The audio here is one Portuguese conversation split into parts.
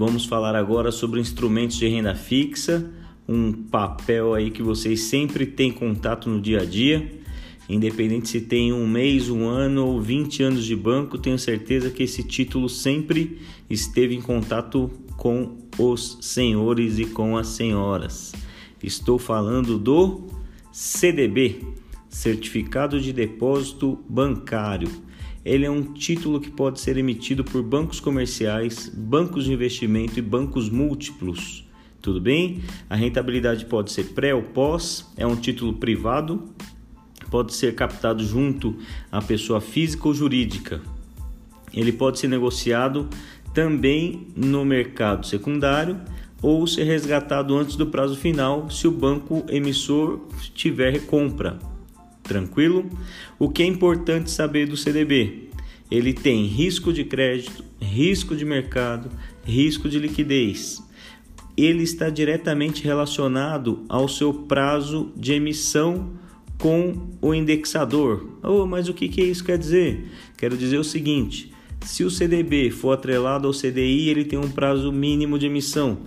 Vamos falar agora sobre instrumentos de renda fixa, um papel aí que vocês sempre têm contato no dia a dia. Independente se tem um mês, um ano ou 20 anos de banco, tenho certeza que esse título sempre esteve em contato com os senhores e com as senhoras. Estou falando do CDB, Certificado de Depósito Bancário. Ele é um título que pode ser emitido por bancos comerciais, bancos de investimento e bancos múltiplos. Tudo bem? A rentabilidade pode ser pré ou pós, é um título privado, pode ser captado junto à pessoa física ou jurídica. Ele pode ser negociado também no mercado secundário ou ser resgatado antes do prazo final se o banco emissor tiver recompra. Tranquilo? O que é importante saber do CDB? Ele tem risco de crédito, risco de mercado, risco de liquidez. Ele está diretamente relacionado ao seu prazo de emissão com o indexador. Oh, mas o que, que isso quer dizer? Quero dizer o seguinte: se o CDB for atrelado ao CDI, ele tem um prazo mínimo de emissão.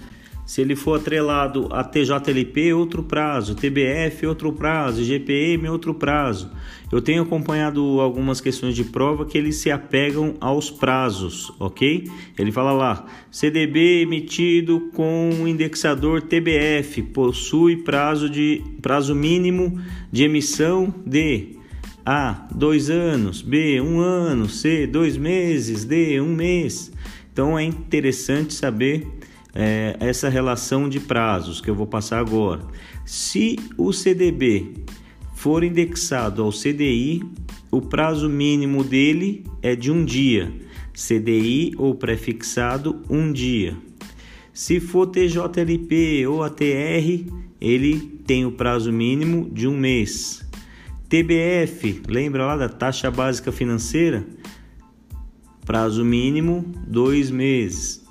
Se ele for atrelado a TJLP, outro prazo, TBF, outro prazo, GPM, outro prazo. Eu tenho acompanhado algumas questões de prova que eles se apegam aos prazos, ok? Ele fala lá: CDB emitido com indexador TBF possui prazo de prazo mínimo de emissão de A, dois anos, B, um ano, C, dois meses, D, um mês. Então é interessante saber é, essa relação de prazos que eu vou passar agora. Se o CDB for indexado ao CDI, o prazo mínimo dele é de um dia, CDI ou prefixado um dia. Se for TJLP ou ATR, ele tem o prazo mínimo de um mês. TBF, lembra lá da taxa básica financeira? Prazo mínimo dois meses.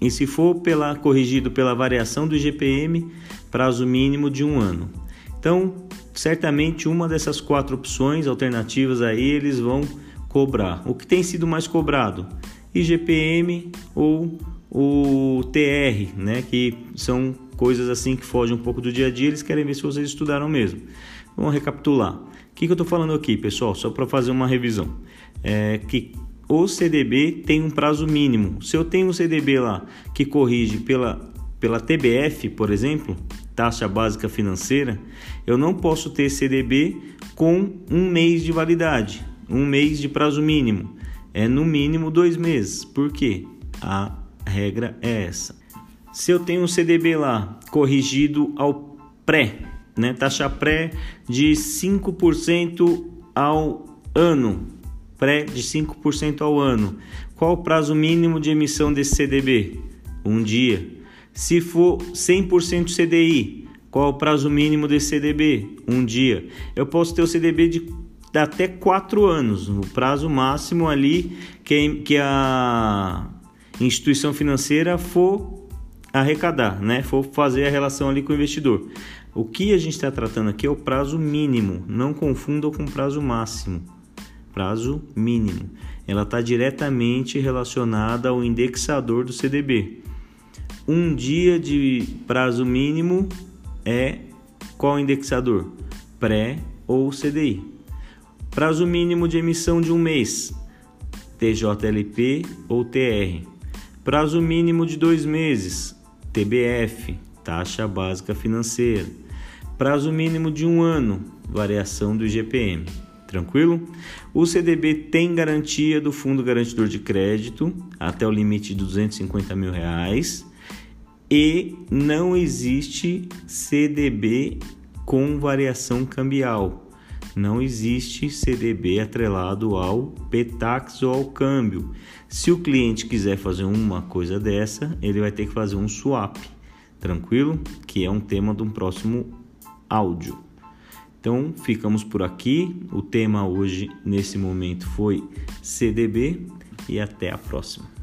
E se for pela, corrigido pela variação do IGPM, prazo mínimo de um ano. Então, certamente uma dessas quatro opções alternativas aí eles vão cobrar. O que tem sido mais cobrado? IGPM ou o TR, né? Que são coisas assim que fogem um pouco do dia a dia. Eles querem ver se vocês estudaram mesmo. Vamos recapitular. O que, que eu estou falando aqui, pessoal? Só para fazer uma revisão. É que o CDB tem um prazo mínimo. Se eu tenho um CDB lá que corrige pela, pela TBF, por exemplo, taxa básica financeira, eu não posso ter CDB com um mês de validade, um mês de prazo mínimo. É no mínimo dois meses. Por quê? A regra é essa. Se eu tenho um CDB lá corrigido ao pré, né, taxa pré de 5% ao ano, pré de 5% ao ano. Qual o prazo mínimo de emissão desse CDB? Um dia. Se for 100% CDI, qual o prazo mínimo desse CDB? Um dia. Eu posso ter o CDB de até 4 anos, o prazo máximo ali que, que a instituição financeira for arrecadar, né? for fazer a relação ali com o investidor. O que a gente está tratando aqui é o prazo mínimo, não confunda com o prazo máximo prazo mínimo. Ela está diretamente relacionada ao indexador do CDB. Um dia de prazo mínimo é qual indexador? Pré ou CDI. Prazo mínimo de emissão de um mês, TJLP ou TR. Prazo mínimo de dois meses, TBF, taxa básica financeira. Prazo mínimo de um ano, variação do IGPM. Tranquilo? O CDB tem garantia do Fundo Garantidor de Crédito até o limite de 250 mil reais e não existe CDB com variação cambial. Não existe CDB atrelado ao PETAX ou ao câmbio. Se o cliente quiser fazer uma coisa dessa, ele vai ter que fazer um swap. Tranquilo? Que é um tema de um próximo áudio. Então, ficamos por aqui. O tema hoje, nesse momento, foi CDB e até a próxima.